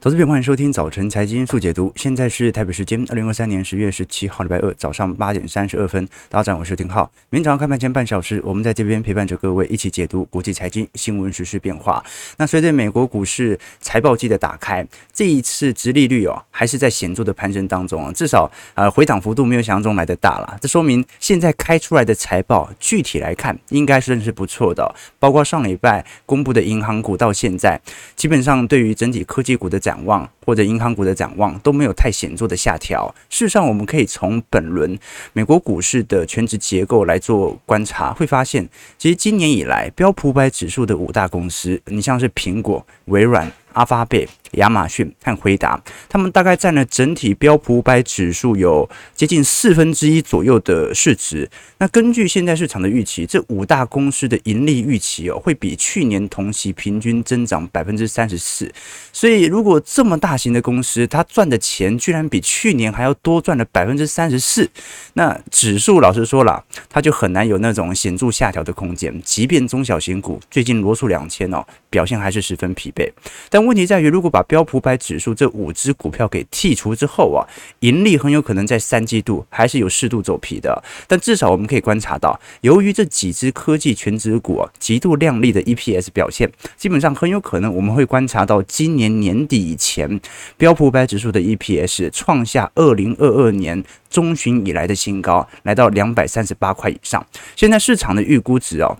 投资朋友，欢迎收听早晨财经速解读。现在是台北时间二零二三年十月十七号礼拜二早上八点三十二分。大家好，我是丁浩。明天早上开盘前半小时，我们在这边陪伴着各位一起解读国际财经新闻、时事变化。那随着美国股市财报季的打开，这一次殖利率哦还是在显著的攀升当中啊，至少呃回档幅度没有想象中来的大了。这说明现在开出来的财报具体来看应该是是不错的，包括上礼拜公布的银行股到现在，基本上对于整体科技股的展望或者银行股的展望都没有太显著的下调。事实上，我们可以从本轮美国股市的全值结构来做观察，会发现，其实今年以来标普五百指数的五大公司，你像是苹果、微软。阿发贝、亚马逊和辉达，他们大概占了整体标普五百指数有接近四分之一左右的市值。那根据现在市场的预期，这五大公司的盈利预期哦，会比去年同期平均增长百分之三十四。所以，如果这么大型的公司，它赚的钱居然比去年还要多赚了百分之三十四，那指数老实说了，它就很难有那种显著下调的空间。即便中小型股最近罗素两千哦，表现还是十分疲惫，但。问题在于，如果把标普百指数这五只股票给剔除之后啊，盈利很有可能在三季度还是有适度走皮的。但至少我们可以观察到，由于这几只科技全指股极度亮丽的 EPS 表现，基本上很有可能我们会观察到今年年底以前，标普百指数的 EPS 创下二零二二年中旬以来的新高，来到两百三十八块以上。现在市场的预估值哦，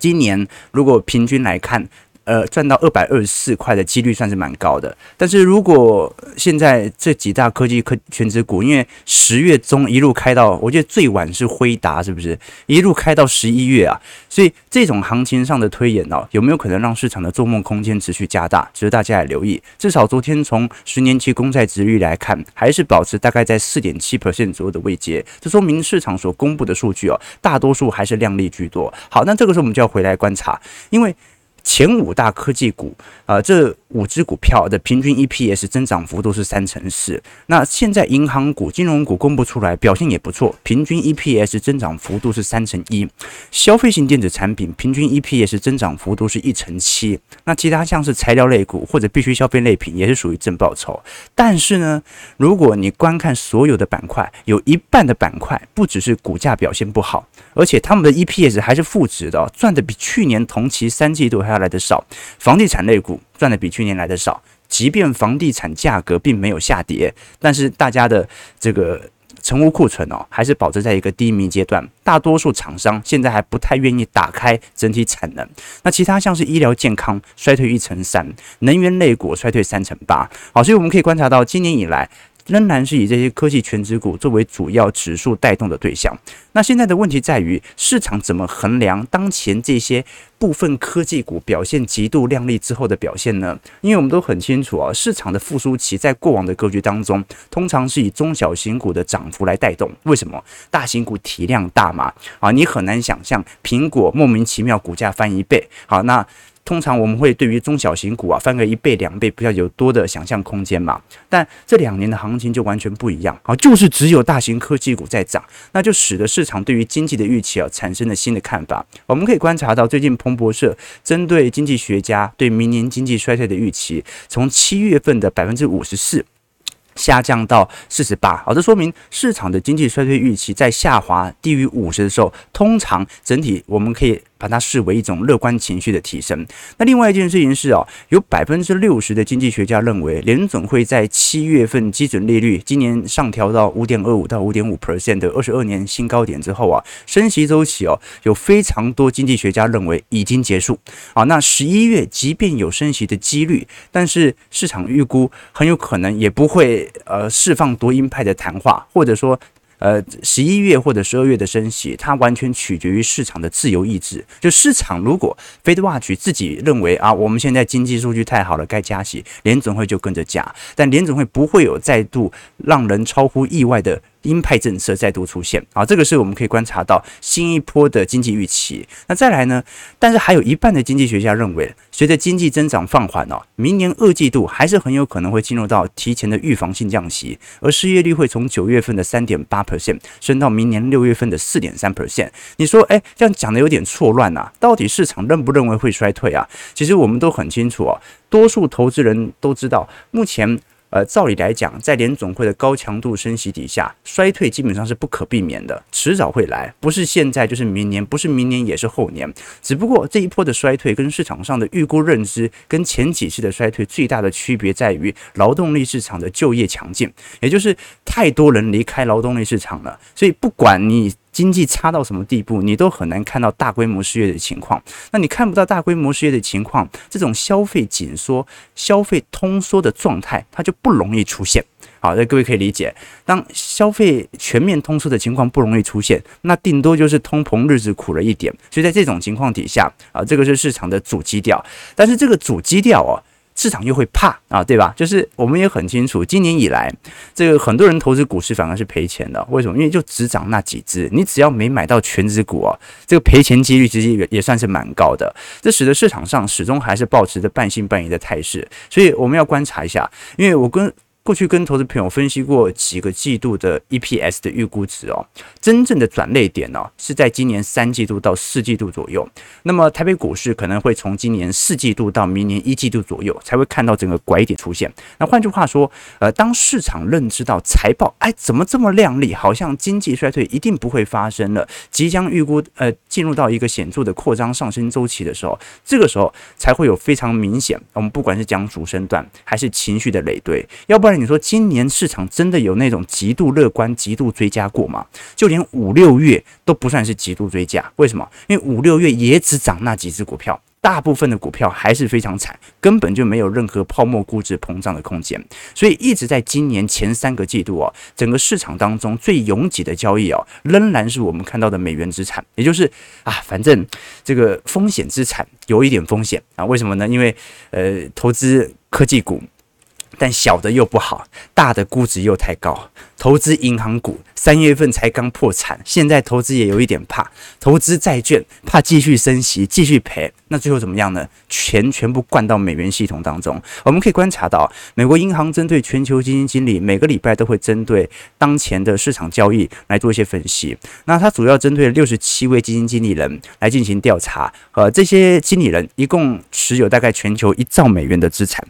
今年如果平均来看。呃，赚到二百二十四块的几率算是蛮高的，但是如果现在这几大科技科权值股，因为十月中一路开到，我觉得最晚是辉达，是不是一路开到十一月啊？所以这种行情上的推演哦，有没有可能让市场的做梦空间持续加大？值得大家来留意。至少昨天从十年期公债殖率来看，还是保持大概在四点七 percent 左右的位阶，这说明市场所公布的数据哦，大多数还是量丽居多。好，那这个时候我们就要回来观察，因为。前五大科技股，啊、这五只股票的平均 EPS 增长幅度是三成四。那现在银行股、金融股公布出来，表现也不错，平均 EPS 增长幅度是三成一。消费型电子产品平均 EPS 增长幅度是一成七。那其他像是材料类股或者必需消费类品也是属于正报酬。但是呢，如果你观看所有的板块，有一半的板块不只是股价表现不好，而且他们的 EPS 还是负值的，赚的比去年同期三季度还要来得少，房地产类股赚的比去年来的少。即便房地产价格并没有下跌，但是大家的这个成屋库存哦，还是保持在一个低迷阶段。大多数厂商现在还不太愿意打开整体产能。那其他像是医疗健康衰退一成三，能源类股衰退三成八。好，所以我们可以观察到，今年以来。仍然是以这些科技全值股作为主要指数带动的对象。那现在的问题在于，市场怎么衡量当前这些部分科技股表现极度亮丽之后的表现呢？因为我们都很清楚啊，市场的复苏期在过往的格局当中，通常是以中小型股的涨幅来带动。为什么？大型股体量大嘛？啊，你很难想象苹果莫名其妙股价翻一倍。好，那。通常我们会对于中小型股啊翻个一倍两倍比较有多的想象空间嘛，但这两年的行情就完全不一样啊，就是只有大型科技股在涨，那就使得市场对于经济的预期啊产生了新的看法。我们可以观察到，最近彭博社针对经济学家对明年经济衰退的预期，从七月份的百分之五十四。下降到四十八，好，这说明市场的经济衰退预期在下滑低于五十的时候，通常整体我们可以把它视为一种乐观情绪的提升。那另外一件事情是哦，有百分之六十的经济学家认为，联总会在七月份基准利率今年上调到五点二五到五点五 percent 的二十二年新高点之后啊，升息周期哦，有非常多经济学家认为已经结束。啊，那十一月即便有升息的几率，但是市场预估很有可能也不会。呃，释放多鹰派的谈话，或者说，呃，十一月或者十二月的升息，它完全取决于市场的自由意志。就市场如果 FedWatch 自己认为啊，我们现在经济数据太好了，该加息，联总会就跟着加。但联总会不会有再度让人超乎意外的鹰派政策再度出现啊，这个是我们可以观察到新一波的经济预期。那再来呢？但是还有一半的经济学家认为，随着经济增长放缓哦，明年二季度还是很有可能会进入到提前的预防性降息，而失业率会从九月份的三点八 percent 升到明年六月份的四点三 percent。你说，哎，这样讲的有点错乱呐？到底市场认不认为会衰退啊？其实我们都很清楚哦，多数投资人都知道，目前。呃，照理来讲，在联总会的高强度升息底下，衰退基本上是不可避免的，迟早会来，不是现在就是明年，不是明年也是后年。只不过这一波的衰退跟市场上的预估认知跟前几次的衰退最大的区别在于劳动力市场的就业强劲，也就是太多人离开劳动力市场了，所以不管你。经济差到什么地步，你都很难看到大规模失业的情况。那你看不到大规模失业的情况，这种消费紧缩、消费通缩的状态，它就不容易出现。好，那各位可以理解，当消费全面通缩的情况不容易出现，那顶多就是通膨日子苦了一点。所以在这种情况底下，啊，这个是市场的主基调。但是这个主基调哦。市场又会怕啊，对吧？就是我们也很清楚，今年以来，这个很多人投资股市反而是赔钱的。为什么？因为就只涨那几只，你只要没买到全指股啊，这个赔钱几率其实也也算是蛮高的。这使得市场上始终还是保持着半信半疑的态势。所以我们要观察一下，因为我跟。过去跟投资朋友分析过几个季度的 EPS 的预估值哦，真正的转捩点呢是在今年三季度到四季度左右。那么台北股市可能会从今年四季度到明年一季度左右才会看到整个拐点出现。那换句话说，呃，当市场认知到财报哎怎么这么亮丽，好像经济衰退一定不会发生了，即将预估呃进入到一个显著的扩张上升周期的时候，这个时候才会有非常明显。我们不管是讲主升段还是情绪的累堆，要不然。你说今年市场真的有那种极度乐观、极度追加过吗？就连五六月都不算是极度追加，为什么？因为五六月也只涨那几只股票，大部分的股票还是非常惨，根本就没有任何泡沫估值膨胀的空间。所以一直在今年前三个季度哦，整个市场当中最拥挤的交易哦，仍然是我们看到的美元资产，也就是啊，反正这个风险资产有一点风险啊。为什么呢？因为呃，投资科技股。但小的又不好，大的估值又太高。投资银行股，三月份才刚破产，现在投资也有一点怕。投资债券，怕继续升息，继续赔，那最后怎么样呢？钱全部灌到美元系统当中。我们可以观察到，美国银行针对全球基金经理，每个礼拜都会针对当前的市场交易来做一些分析。那它主要针对六十七位基金经理人来进行调查，呃，这些经理人一共持有大概全球一兆美元的资产。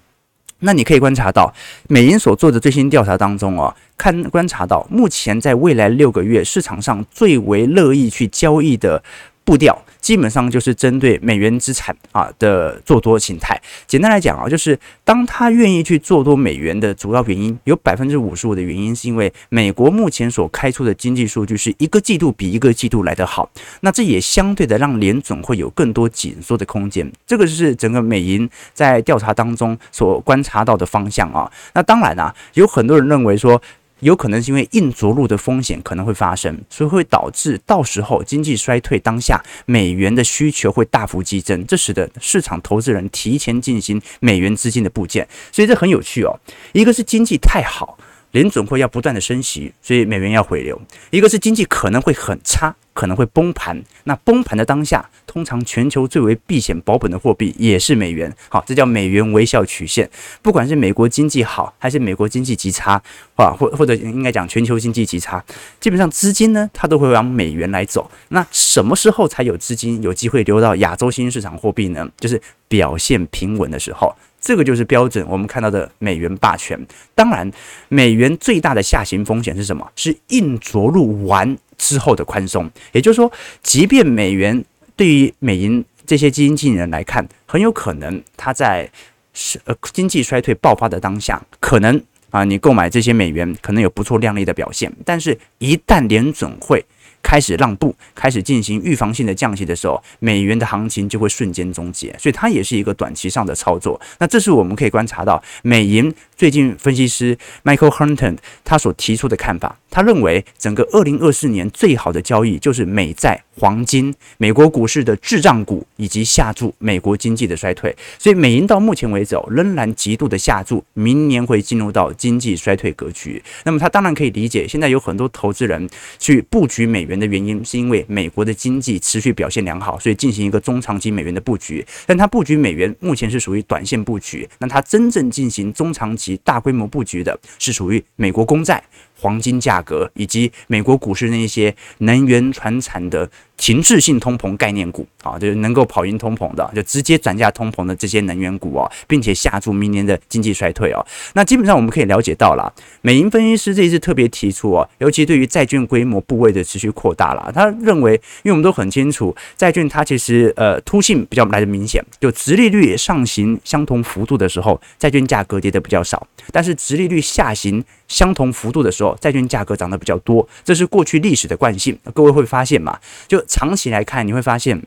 那你可以观察到，美银所做的最新调查当中哦，看观察到目前在未来六个月市场上最为乐意去交易的步调。基本上就是针对美元资产啊的做多形态。简单来讲啊，就是当他愿意去做多美元的主要原因，有百分之五十五的原因是因为美国目前所开出的经济数据是一个季度比一个季度来得好。那这也相对的让联准会有更多紧缩的空间。这个是整个美银在调查当中所观察到的方向啊。那当然啊，有很多人认为说。有可能是因为硬着陆的风险可能会发生，所以会导致到时候经济衰退当下，美元的需求会大幅激增，这使得市场投资人提前进行美元资金的部件，所以这很有趣哦。一个是经济太好，联准会要不断的升息，所以美元要回流；一个是经济可能会很差。可能会崩盘，那崩盘的当下，通常全球最为避险保本的货币也是美元。好，这叫美元微笑曲线。不管是美国经济好，还是美国经济极差，啊，或或者应该讲全球经济极差，基本上资金呢，它都会往美元来走。那什么时候才有资金有机会流到亚洲新兴市场货币呢？就是表现平稳的时候。这个就是标准，我们看到的美元霸权。当然，美元最大的下行风险是什么？是硬着陆完之后的宽松。也就是说，即便美元对于美银这些基金经理人来看，很有可能它在是呃经济衰退爆发的当下，可能啊你购买这些美元可能有不错亮丽的表现。但是，一旦联准会开始让步，开始进行预防性的降息的时候，美元的行情就会瞬间终结，所以它也是一个短期上的操作。那这是我们可以观察到美银最近分析师 Michael Hunton 他所提出的看法，他认为整个二零二四年最好的交易就是美债、黄金、美国股市的滞胀股以及下注美国经济的衰退。所以美银到目前为止，仍然极度的下注，明年会进入到经济衰退格局。那么他当然可以理解，现在有很多投资人去布局美元的原因，是因为美国的经济持续表现良好，所以进行一个中长期美元的布局。但他布局美元目前是属于短线布局，那他真正进行中长期及大规模布局的是属于美国公债。黄金价格以及美国股市那些能源、传产的停滞性通膨概念股啊，就是能够跑赢通膨的，就直接转嫁通膨的这些能源股啊，并且下注明年的经济衰退哦。那基本上我们可以了解到了，美银分析师这一次特别提出哦，尤其对于债券规模部位的持续扩大了，他认为，因为我们都很清楚，债券它其实呃凸性比较来的明显，就殖利率上行相同幅度的时候，债券价格跌的比较少，但是殖利率下行相同幅度的时候，债券价格涨得比较多，这是过去历史的惯性。各位会发现嘛？就长期来看，你会发现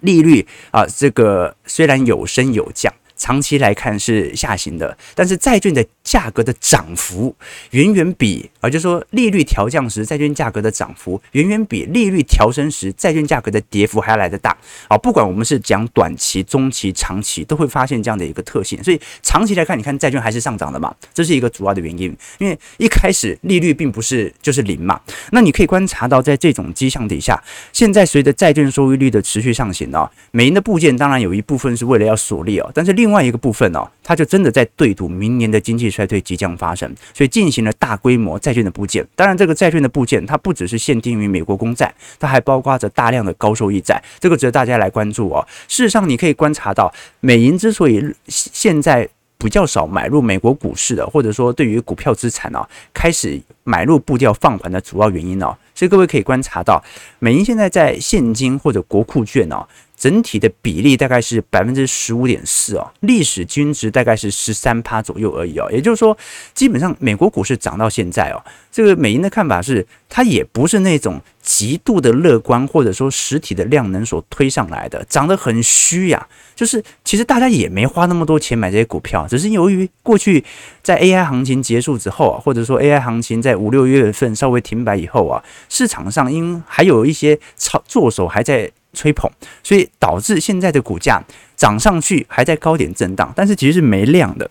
利率啊，这个虽然有升有降。长期来看是下行的，但是债券的价格的涨幅远远比啊，就说利率调降时债券价格的涨幅远远比利率调升时债券价格的跌幅还要来得大啊！不管我们是讲短期、中期、长期，都会发现这样的一个特性。所以长期来看，你看债券还是上涨的嘛，这是一个主要的原因。因为一开始利率并不是就是零嘛，那你可以观察到，在这种迹象底下，现在随着债券收益率的持续上行啊，美银的部件当然有一部分是为了要锁利哦，但是另外一个部分哦，它就真的在对赌明年的经济衰退即将发生，所以进行了大规模债券的部件。当然，这个债券的部件它不只是限定于美国公债，它还包括着大量的高收益债，这个值得大家来关注哦。事实上，你可以观察到，美银之所以现在比较少买入美国股市的，或者说对于股票资产啊开始买入步调放缓的主要原因哦，所以各位可以观察到，美银现在在现金或者国库券哦。整体的比例大概是百分之十五点四哦，历史均值大概是十三趴左右而已哦。也就是说，基本上美国股市涨到现在哦，这个美银的看法是，它也不是那种极度的乐观，或者说实体的量能所推上来的，涨得很虚呀。就是其实大家也没花那么多钱买这些股票，只是由于过去在 AI 行情结束之后啊，或者说 AI 行情在五六月份稍微停摆以后啊，市场上因还有一些操作手还在。吹捧，所以导致现在的股价涨上去，还在高点震荡，但是其实是没量的。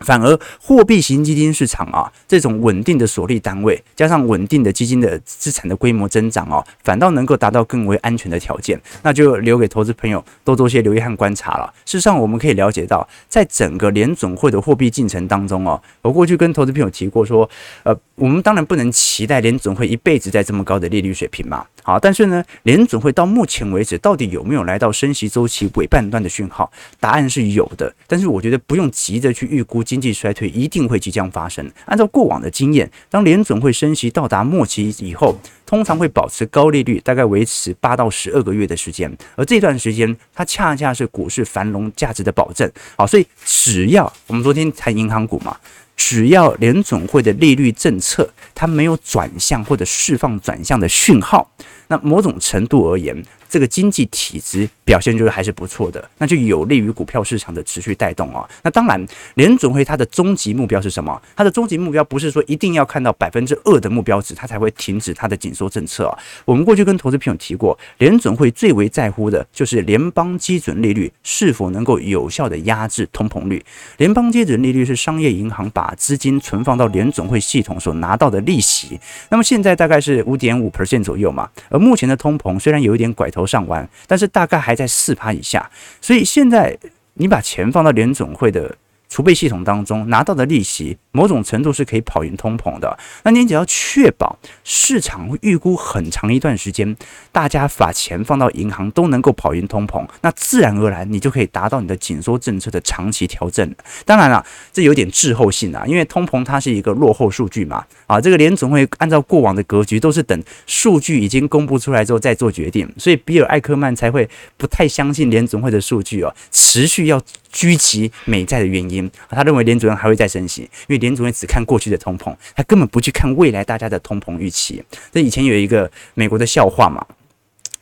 反而货币型基金市场啊，这种稳定的锁利单位，加上稳定的基金的资产的规模增长哦，反倒能够达到更为安全的条件。那就留给投资朋友多做些留意和观察了。事实上，我们可以了解到，在整个联准会的货币进程当中哦，我过去跟投资朋友提过说，呃，我们当然不能期待联准会一辈子在这么高的利率水平嘛。好，但是呢，联准会到目前为止到底有没有来到升息周期尾半段的讯号？答案是有的，但是我觉得不用急着去预估。经济衰退一定会即将发生。按照过往的经验，当联准会升息到达末期以后，通常会保持高利率，大概维持八到十二个月的时间。而这段时间，它恰恰是股市繁荣价值的保证。好，所以只要我们昨天谈银行股嘛，只要联准会的利率政策它没有转向或者释放转向的讯号，那某种程度而言，这个经济体质表现就是还是不错的，那就有利于股票市场的持续带动啊。那当然，联准会它的终极目标是什么？它的终极目标不是说一定要看到百分之二的目标值，它才会停止它的紧缩政策啊。我们过去跟投资朋友提过，联准会最为在乎的就是联邦基准利率是否能够有效的压制通膨率。联邦基准利率是商业银行把资金存放到联准会系统所拿到的利息，那么现在大概是五点五 percent 左右嘛。而目前的通膨虽然有一点拐。头上弯，但是大概还在四趴以下，所以现在你把钱放到联总会的储备系统当中拿到的利息，某种程度是可以跑赢通膨的。那您只要确保市场预估很长一段时间，大家把钱放到银行都能够跑赢通膨，那自然而然你就可以达到你的紧缩政策的长期调整。当然了，这有点滞后性啊，因为通膨它是一个落后数据嘛。啊，这个联总会按照过往的格局，都是等数据已经公布出来之后再做决定，所以比尔艾克曼才会不太相信联总会的数据哦，持续要狙击美债的原因，他认为连主任还会再升息，因为连主任只看过去的通膨，他根本不去看未来大家的通膨预期。这以前有一个美国的笑话嘛，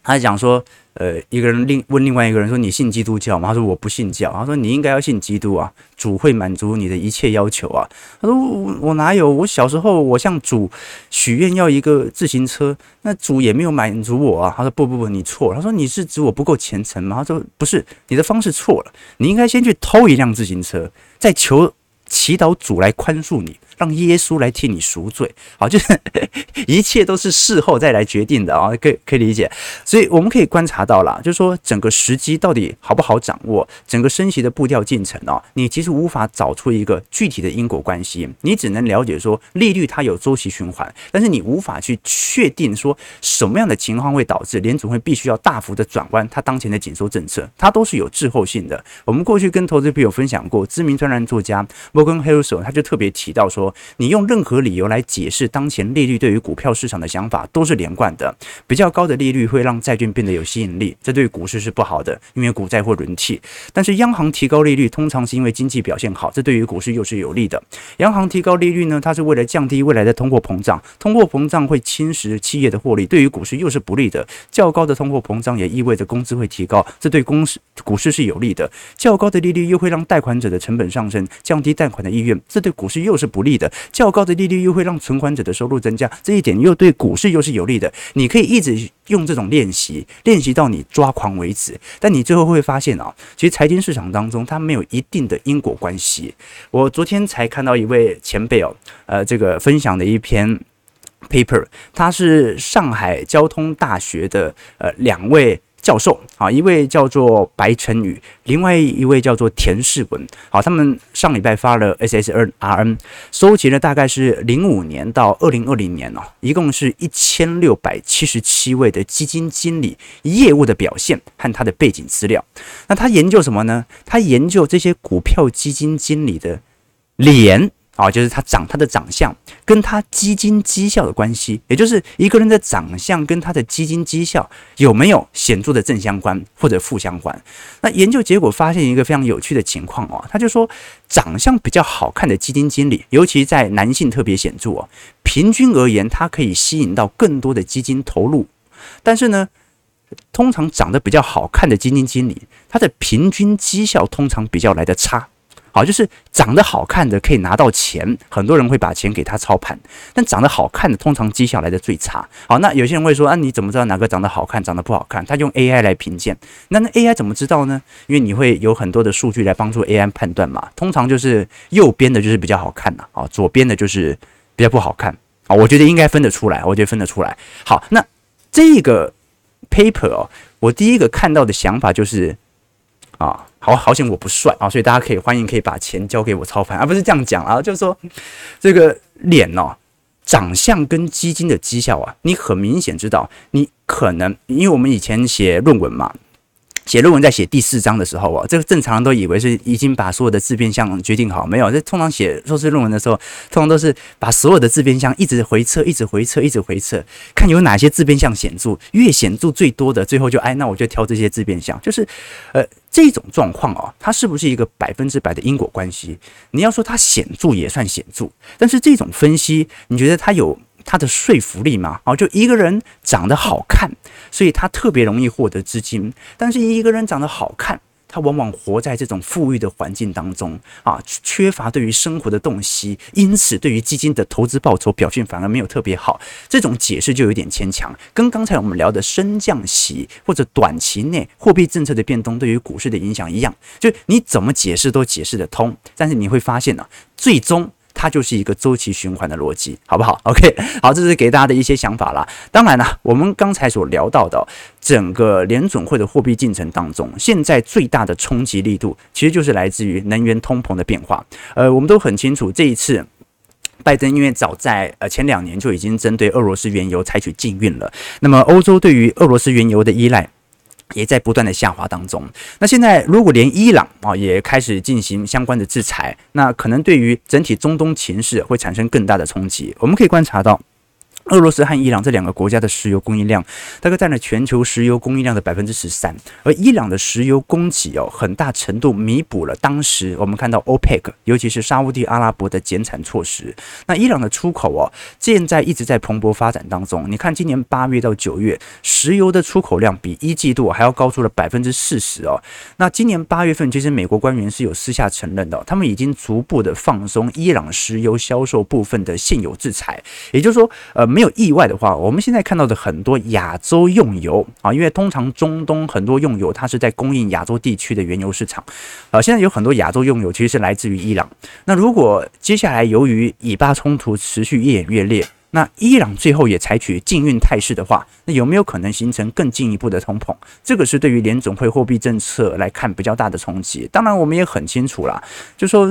他讲说。呃，一个人另问另外一个人说：“你信基督教吗？”他说：“我不信教。”他说：“你应该要信基督啊，主会满足你的一切要求啊。”他说：“我我哪有？我小时候我向主许愿要一个自行车，那主也没有满足我啊。”他说：“不不不，你错。”他说：“你是指我不够虔诚吗？”他说：“不是，你的方式错了。你应该先去偷一辆自行车，再求祈祷主来宽恕你。”让耶稣来替你赎罪，好，就是一切都是事后再来决定的啊，可以可以理解。所以我们可以观察到了，就是说整个时机到底好不好掌握，整个升息的步调进程啊，你其实无法找出一个具体的因果关系，你只能了解说利率它有周期循环，但是你无法去确定说什么样的情况会导致联准会必须要大幅的转弯它当前的紧缩政策，它都是有滞后性的。我们过去跟投资朋友分享过，知名专栏作家摩根·黑尔索他就特别提到说。你用任何理由来解释当前利率对于股票市场的想法都是连贯的。比较高的利率会让债券变得有吸引力，这对股市是不好的，因为股债会轮替。但是央行提高利率通常是因为经济表现好，这对于股市又是有利的。央行提高利率呢，它是为了降低未来的通货膨胀，通货膨胀会侵蚀企业的获利，对于股市又是不利的。较高的通货膨胀也意味着工资会提高，这对公司股市是有利的。较高的利率又会让贷款者的成本上升，降低贷贷款的意愿，这对股市又是不利的。较高的利率又会让存款者的收入增加，这一点又对股市又是有利的。你可以一直用这种练习，练习到你抓狂为止。但你最后会发现啊，其实财经市场当中它没有一定的因果关系。我昨天才看到一位前辈哦，呃，这个分享的一篇 paper，他是上海交通大学的呃两位。教授啊，一位叫做白晨宇，另外一位叫做田世文。好，他们上礼拜发了 SSRN，收集了大概是零五年到二零二零年哦，一共是一千六百七十七位的基金经理业务的表现和他的背景资料。那他研究什么呢？他研究这些股票基金经理的脸。啊，就是他长他的长相跟他基金绩效的关系，也就是一个人的长相跟他的基金绩效有没有显著的正相关或者负相关？那研究结果发现一个非常有趣的情况哦，他就说长相比较好看的基金经理，尤其在男性特别显著哦，平均而言，他可以吸引到更多的基金投入，但是呢，通常长得比较好看的基金经理，他的平均绩效通常比较来的差。好，就是长得好看的可以拿到钱，很多人会把钱给他操盘，但长得好看的通常绩效来的最差。好，那有些人会说啊，你怎么知道哪个长得好看，长得不好看？他用 AI 来评鉴，那那 AI 怎么知道呢？因为你会有很多的数据来帮助 AI 判断嘛。通常就是右边的就是比较好看的，啊，左边的就是比较不好看啊。我觉得应该分得出来，我觉得分得出来。好，那这个 paper 哦，我第一个看到的想法就是啊。好好险我不帅啊，所以大家可以欢迎可以把钱交给我操盘，而不是这样讲啊，就是说这个脸哦，长相跟基金的绩效啊，你很明显知道，你可能因为我们以前写论文嘛。写论文在写第四章的时候啊，这个正常人都以为是已经把所有的自变项决定好，没有。这通常写硕士论文的时候，通常都是把所有的自变项一直回测，一直回测，一直回测，看有哪些自变项显著，越显著最多的，最后就哎，那我就挑这些自变项。就是呃这种状况哦，它是不是一个百分之百的因果关系？你要说它显著也算显著，但是这种分析，你觉得它有？它的说服力吗，哦，就一个人长得好看，所以他特别容易获得资金。但是一个人长得好看，他往往活在这种富裕的环境当中啊，缺乏对于生活的洞悉，因此对于基金的投资报酬表现反而没有特别好。这种解释就有点牵强，跟刚才我们聊的升降息或者短期内货币政策的变动对于股市的影响一样，就你怎么解释都解释得通，但是你会发现呢、最终。它就是一个周期循环的逻辑，好不好？OK，好，这是给大家的一些想法啦。当然了，我们刚才所聊到的整个联准会的货币进程当中，现在最大的冲击力度，其实就是来自于能源通膨的变化。呃，我们都很清楚，这一次拜登因为早在呃前两年就已经针对俄罗斯原油采取禁运了，那么欧洲对于俄罗斯原油的依赖。也在不断的下滑当中。那现在如果连伊朗啊也开始进行相关的制裁，那可能对于整体中东情势会产生更大的冲击。我们可以观察到，俄罗斯和伊朗这两个国家的石油供应量大概占了全球石油供应量的百分之十三，而伊朗的石油供给哦，很大程度弥补了当时我们看到 OPEC，尤其是沙乌地阿拉伯的减产措施。那伊朗的出口哦，现在一直在蓬勃发展当中。你看，今年八月到九月，石油的出口量比一季度还要高出了百分之四十哦。那今年八月份，其实美国官员是有私下承认的，他们已经逐步的放松伊朗石油销售部分的现有制裁，也就是说，呃。没有意外的话，我们现在看到的很多亚洲用油啊，因为通常中东很多用油它是在供应亚洲地区的原油市场，啊，现在有很多亚洲用油其实是来自于伊朗。那如果接下来由于以巴冲突持续越演越烈，那伊朗最后也采取禁运态势的话，那有没有可能形成更进一步的通膨？这个是对于联总会货币政策来看比较大的冲击。当然，我们也很清楚啦，就说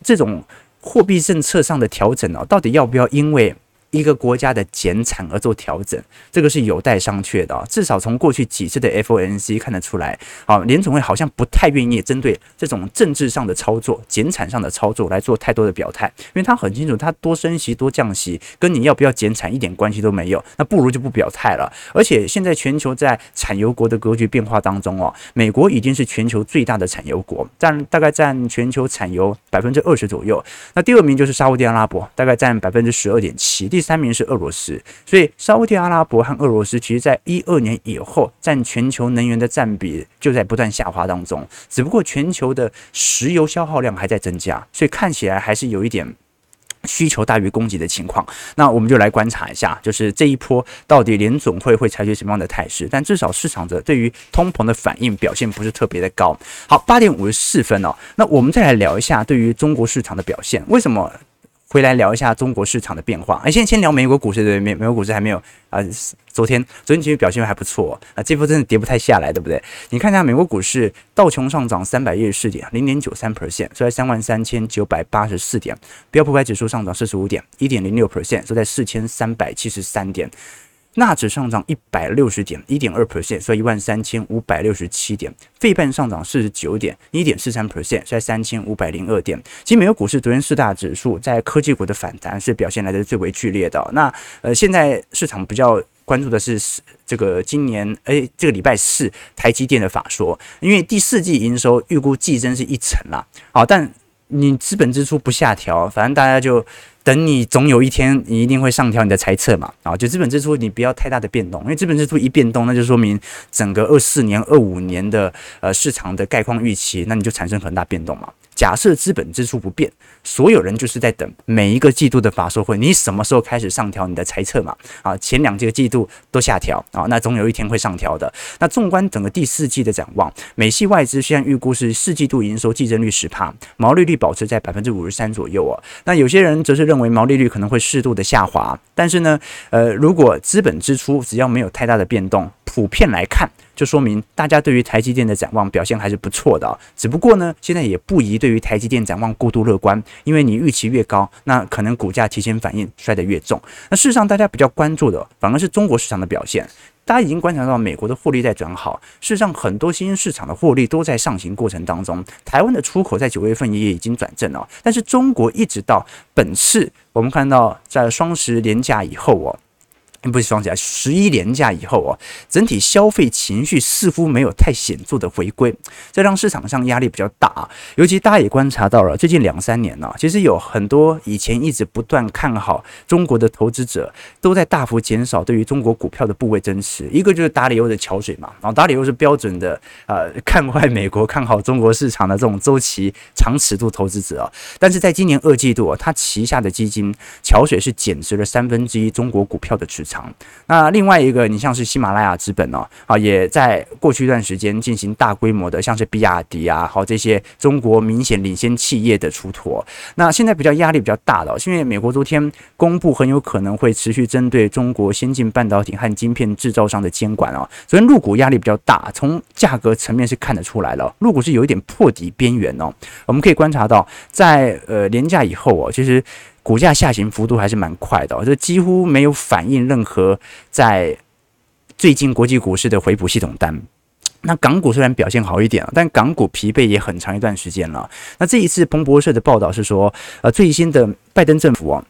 这种货币政策上的调整啊，到底要不要因为一个国家的减产而做调整，这个是有待商榷的。至少从过去几次的 FOMC 看得出来，啊，联总会好像不太愿意针对这种政治上的操作、减产上的操作来做太多的表态，因为他很清楚，他多升息、多降息，跟你要不要减产一点关系都没有。那不如就不表态了。而且现在全球在产油国的格局变化当中哦，美国已经是全球最大的产油国，占大概占全球产油百分之二十左右。那第二名就是沙乌地阿拉伯，大概占百分之十二点七。第三名是俄罗斯，所以沙乌地阿拉伯和俄罗斯其实在一二年以后占全球能源的占比就在不断下滑当中，只不过全球的石油消耗量还在增加，所以看起来还是有一点需求大于供给的情况。那我们就来观察一下，就是这一波到底联总会会采取什么样的态势？但至少市场的对于通膨的反应表现不是特别的高。好，八点五十四分哦，那我们再来聊一下对于中国市场的表现，为什么？回来聊一下中国市场的变化。哎，先先聊美国股市对？美美国股市还没有啊、昨天昨天其实表现还不错啊、这波真的跌不太下来，对不对？你看一下美国股市，道琼上涨三百一十四点，零点九三 percent，收在三万三千九百八十四点；标普百指数上涨四十五点，一点零六 percent，收在四千三百七十三点。纳指上涨一百六十点，一点二 percent，收一万三千五百六十七点。费半上涨四十九点，一点四三 percent，在三千五百零二点。其实美国股市昨天四大指数在科技股的反弹是表现来的最为剧烈的。那呃，现在市场比较关注的是这个今年诶、欸，这个礼拜四台积电的法说，因为第四季营收预估季增是一成啦。好，但你资本支出不下调，反正大家就。等你总有一天，你一定会上调你的猜测嘛？啊，就资本支出你不要太大的变动，因为资本支出一变动，那就说明整个二四年、二五年的呃市场的概况预期，那你就产生很大变动嘛。假设资本支出不变，所有人就是在等每一个季度的法说会，你什么时候开始上调你的财测嘛？啊，前两个季度都下调啊，那总有一天会上调的。那纵观整个第四季的展望，美系外资现在预估是四季度营收季增率十趴，毛利率保持在百分之五十三左右哦。那有些人则是认为毛利率可能会适度的下滑，但是呢，呃，如果资本支出只要没有太大的变动，普遍来看。就说明大家对于台积电的展望表现还是不错的，只不过呢，现在也不宜对于台积电展望过度乐观，因为你预期越高，那可能股价提前反应摔得越重。那事实上，大家比较关注的反而是中国市场的表现。大家已经观察到美国的获利在转好，事实上很多新兴市场的获利都在上行过程当中。台湾的出口在九月份也已经转正了，但是中国一直到本次我们看到在双十连假以后哦。不是双节，十一连假以后哦，整体消费情绪似乎没有太显著的回归，这让市场上压力比较大啊。尤其大家也观察到了，最近两三年呢，其实有很多以前一直不断看好中国的投资者，都在大幅减少对于中国股票的部位增持。一个就是达里欧的桥水嘛，然后达里欧是标准的呃看坏美国、看好中国市场的这种周期长尺度投资者啊。但是在今年二季度啊，他旗下的基金桥水是减持了三分之一中国股票的持仓。那另外一个，你像是喜马拉雅资本哦，啊，也在过去一段时间进行大规模的，像是比亚迪啊，好这些中国明显领先企业的出脱。那现在比较压力比较大的，是因为美国昨天公布很有可能会持续针对中国先进半导体和晶片制造商的监管哦。昨天入股压力比较大，从价格层面是看得出来了，入股是有一点破底边缘哦。我们可以观察到，在呃连假以后哦，其实。股价下行幅度还是蛮快的，这几乎没有反映任何在最近国际股市的回补系统单。那港股虽然表现好一点，但港股疲惫也很长一段时间了。那这一次彭博社的报道是说，呃，最新的拜登政府啊。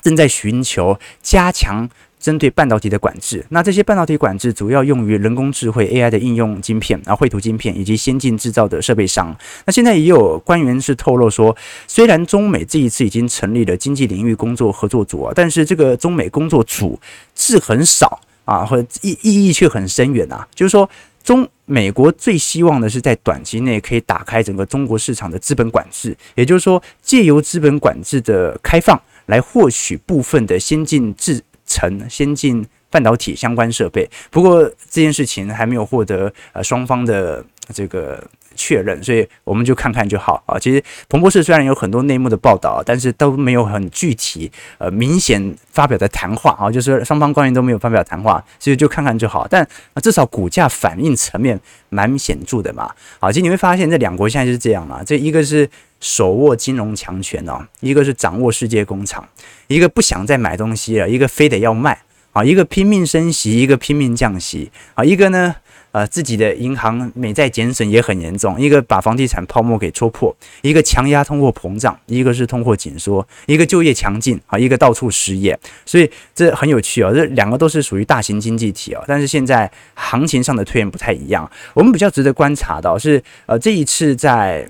正在寻求加强。针对半导体的管制，那这些半导体管制主要用于人工智慧 AI 的应用晶片啊，绘图晶片以及先进制造的设备商。那现在也有官员是透露说，虽然中美这一次已经成立了经济领域工作合作组啊，但是这个中美工作组字很少啊，或意意义却很深远啊。就是说，中美国最希望的是在短期内可以打开整个中国市场的资本管制，也就是说，借由资本管制的开放来获取部分的先进制。成先进半导体相关设备，不过这件事情还没有获得呃双方的这个确认，所以我们就看看就好啊。其实彭博社虽然有很多内幕的报道，但是都没有很具体呃明显发表的谈话啊，就是双方官员都没有发表谈话，所以就看看就好。但至少股价反应层面蛮显著的嘛。好，其实你会发现这两国现在就是这样嘛，这一个是。手握金融强权哦，一个是掌握世界工厂，一个不想再买东西了，一个非得要卖啊，一个拼命升息，一个拼命降息啊，一个呢，呃，自己的银行美债减损也很严重，一个把房地产泡沫给戳破，一个强压通货膨胀，一个是通货紧缩，一个就业强劲啊，一个到处失业，所以这很有趣哦，这两个都是属于大型经济体哦，但是现在行情上的推演不太一样，我们比较值得观察到是呃这一次在。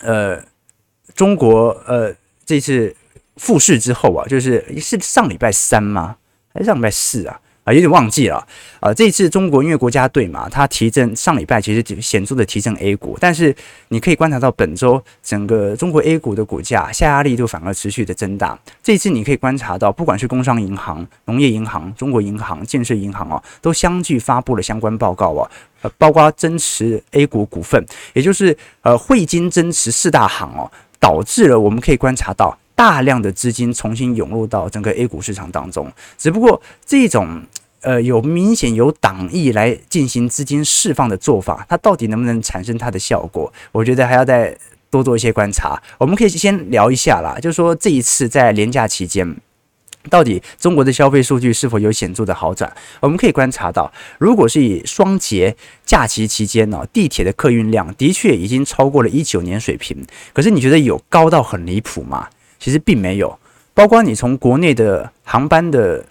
呃，中国呃这次复市之后啊，就是是上礼拜三吗？还是上礼拜四啊？啊，有点忘记了啊。这次中国因为国家队嘛，它提振上礼拜其实显著的提振 A 股，但是你可以观察到本周整个中国 A 股的股价下压力度反而持续的增大。这次你可以观察到，不管是工商银行、农业银行、中国银行、建设银行哦，都相继发布了相关报告哦。呃，包括增持 A 股股份，也就是呃汇金增持四大行哦，导致了我们可以观察到大量的资金重新涌入到整个 A 股市场当中。只不过这种呃有明显有党意来进行资金释放的做法，它到底能不能产生它的效果？我觉得还要再多做一些观察。我们可以先聊一下啦，就是说这一次在连假期间。到底中国的消费数据是否有显著的好转？我们可以观察到，如果是以双节假期期间呢，地铁的客运量的确已经超过了一九年水平。可是你觉得有高到很离谱吗？其实并没有。包括你从国内的航班的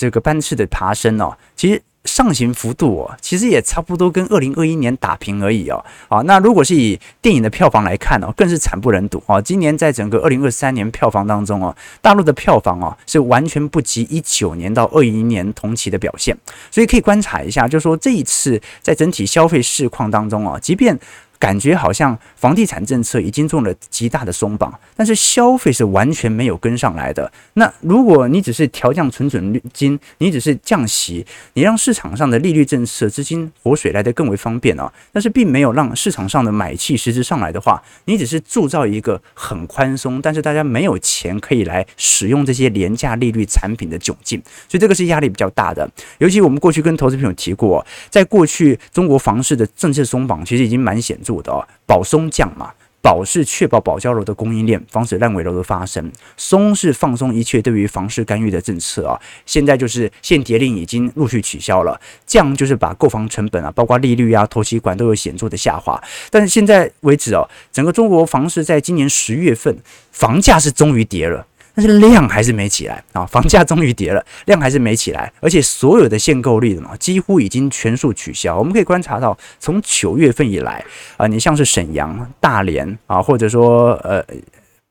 这个班次的爬升哦，其实。上行幅度哦，其实也差不多跟二零二一年打平而已哦。啊，那如果是以电影的票房来看哦，更是惨不忍睹哦。今年在整个二零二三年票房当中哦，大陆的票房哦是完全不及一九年到二一年同期的表现。所以可以观察一下，就是说这一次在整体消费市况当中哦，即便感觉好像房地产政策已经做了极大的松绑，但是消费是完全没有跟上来的。那如果你只是调降存准率金，你只是降息，你让市场上的利率政策资金活水来得更为方便啊，但是并没有让市场上的买气实质上来的话，你只是铸造一个很宽松，但是大家没有钱可以来使用这些廉价利率产品的窘境，所以这个是压力比较大的。尤其我们过去跟投资朋友提过，在过去中国房市的政策松绑其实已经蛮显著。的哦，保松降嘛，保是确保保交楼的供应链，防止烂尾楼的发生；松是放松一切对于房市干预的政策啊。现在就是限跌令已经陆续取消了，降就是把购房成本啊，包括利率啊、头期款都有显著的下滑。但是现在为止哦，整个中国房市在今年十月份房价是终于跌了。但是量还是没起来啊，房价终于跌了，量还是没起来，而且所有的限购令嘛，几乎已经全数取消。我们可以观察到，从九月份以来啊，你像是沈阳、大连啊，或者说呃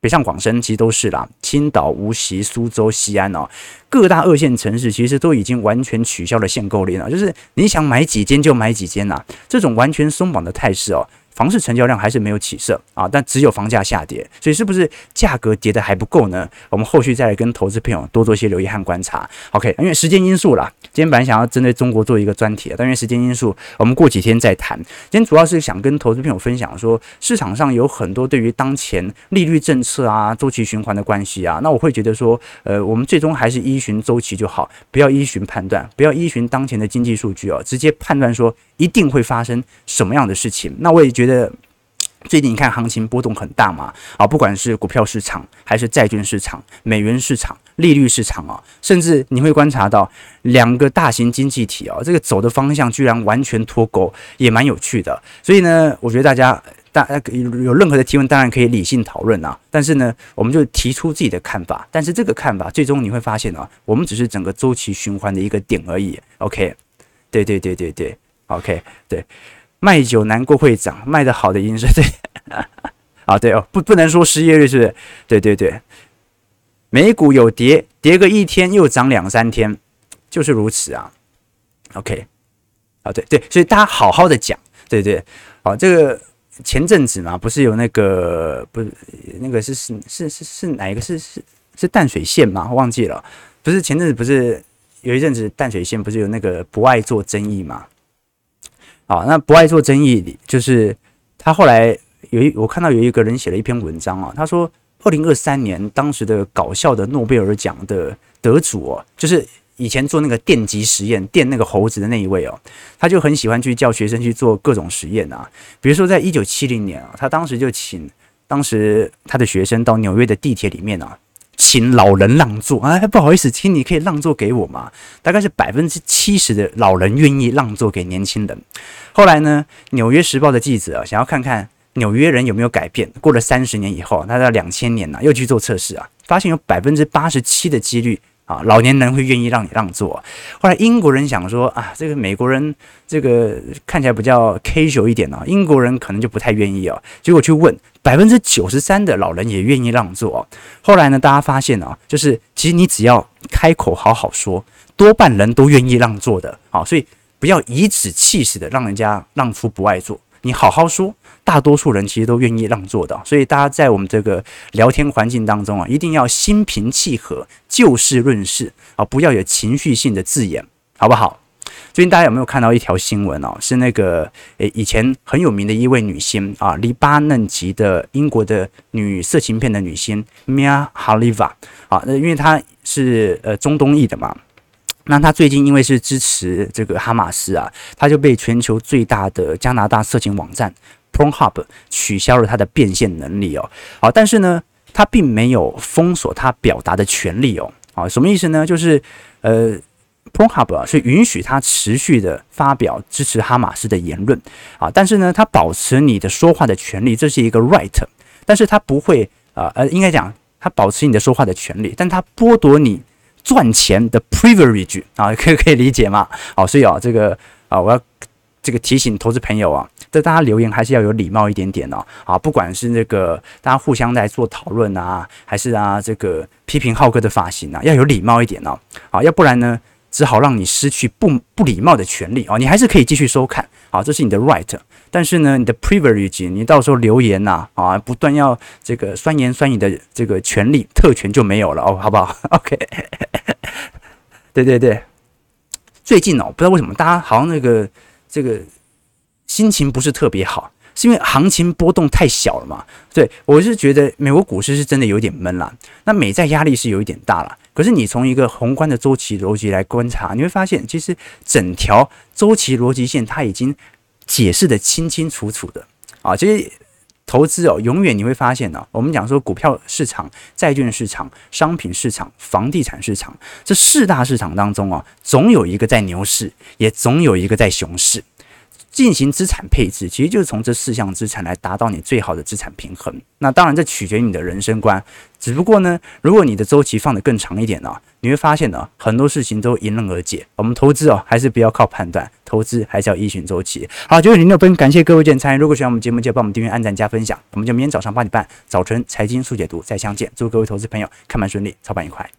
北上广深，其实都是啦，青岛、无锡、苏州、西安哦，各大二线城市其实都已经完全取消了限购令了，就是你想买几间就买几间呐，这种完全松绑的态势哦。房市成交量还是没有起色啊，但只有房价下跌，所以是不是价格跌得还不够呢？我们后续再来跟投资朋友多做一些留意和观察。OK，因为时间因素啦，今天本来想要针对中国做一个专题，但因为时间因素，我们过几天再谈。今天主要是想跟投资朋友分享说，市场上有很多对于当前利率政策啊、周期循环的关系啊，那我会觉得说，呃，我们最终还是依循周期就好，不要依循判断，不要依循当前的经济数据哦，直接判断说一定会发生什么样的事情。那我也觉得。最近你看行情波动很大嘛，啊，不管是股票市场还是债券市场、美元市场、利率市场啊，甚至你会观察到两个大型经济体啊，这个走的方向居然完全脱钩，也蛮有趣的。所以呢，我觉得大家大家有任何的提问，当然可以理性讨论啊。但是呢，我们就提出自己的看法。但是这个看法，最终你会发现啊，我们只是整个周期循环的一个点而已。OK，对对对对对，OK，对，卖酒难过会涨，卖的好的因素对。啊，对哦，不不能说失业率是不是？对对对，美股有跌，跌个一天又涨两三天，就是如此啊。OK，啊对对，所以大家好好的讲，对对，好这个前阵子嘛，不是有那个不是那个是是是是是哪一个是是是淡水线嘛？忘记了，不是前阵子不是有一阵子淡水线不是有那个不爱做争议嘛？好，那不爱做争议，就是他后来。有一我看到有一个人写了一篇文章啊，他说，二零二三年当时的搞笑的诺贝尔奖的得主哦，就是以前做那个电极实验电那个猴子的那一位哦，他就很喜欢去叫学生去做各种实验啊，比如说在一九七零年啊，他当时就请当时他的学生到纽约的地铁里面啊，请老人让座，啊，不好意思，请你可以让座给我吗？大概是百分之七十的老人愿意让座给年轻人。后来呢，纽约时报的记者啊，想要看看。纽约人有没有改变？过了三十年以后，他在两千年呢、又去做测试啊，发现有百分之八十七的几率啊，老年人会愿意让你让座。后来英国人想说啊，这个美国人这个看起来比较 casual 一点啊，英国人可能就不太愿意啊。结果去问百分之九十三的老人也愿意让座。后来呢，大家发现啊，就是其实你只要开口好好说，多半人都愿意让座的。啊，所以不要颐指气使的让人家让出不爱坐，你好好说。大多数人其实都愿意让座的，所以大家在我们这个聊天环境当中啊，一定要心平气和，就事论事啊，不要有情绪性的字眼，好不好？最近大家有没有看到一条新闻哦？是那个诶，以前很有名的一位女星啊，黎巴嫩籍的英国的女色情片的女星 Mia Khalifa 啊，那因为她是呃中东裔的嘛。那他最近因为是支持这个哈马斯啊，他就被全球最大的加拿大色情网站 Pornhub 取消了他的变现能力哦。好，但是呢，他并没有封锁他表达的权利哦。好，什么意思呢？就是呃，Pornhub 是允许他持续的发表支持哈马斯的言论啊，但是呢，他保持你的说话的权利，这是一个 right，但是他不会啊呃，应该讲他保持你的说话的权利，但他剥夺你。赚钱的 privilege 啊，可以可以理解吗？好，所以啊，这个啊，我要这个提醒投资朋友啊，这大家留言还是要有礼貌一点点哦。啊，不管是那个大家互相在做讨论啊，还是啊这个批评浩哥的发型啊，要有礼貌一点哦。啊，要不然呢，只好让你失去不不礼貌的权利啊。你还是可以继续收看，啊，这是你的 right。但是呢，你的 privilege，你到时候留言呐，啊，不断要这个酸言酸语的这个权利特权就没有了哦，好不好？OK，对对对，最近哦，不知道为什么大家好像那个这个心情不是特别好，是因为行情波动太小了嘛？对，我是觉得美国股市是真的有点闷了，那美债压力是有一点大了。可是你从一个宏观的周期逻辑来观察，你会发现其实整条周期逻辑线它已经。解释得清清楚楚的啊，其实投资哦，永远你会发现呢，我们讲说股票市场、债券市场、商品市场、房地产市场这四大市场当中啊，总有一个在牛市，也总有一个在熊市。进行资产配置，其实就是从这四项资产来达到你最好的资产平衡。那当然，这取决于你的人生观。只不过呢，如果你的周期放得更长一点呢，你会发现呢，很多事情都迎刃而解。我们投资哦，还是不要靠判断，投资还是要依循周期。好，九点零六分，感谢各位见参与。如果喜欢我们节目，记得帮我们订阅、按赞、加分享。我们就明天早上八点半，早晨财经速解读再相见。祝各位投资朋友看盘顺利，操盘愉快。